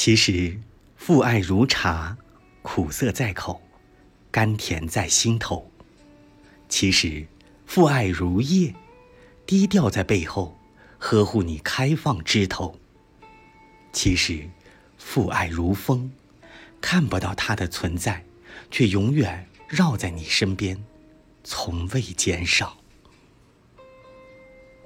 其实父爱如茶苦涩在口甘甜在心头。其实父爱如叶低调在背后呵护你开放枝头。其实父爱如风看不到它的存在却永远绕在你身边从未减少。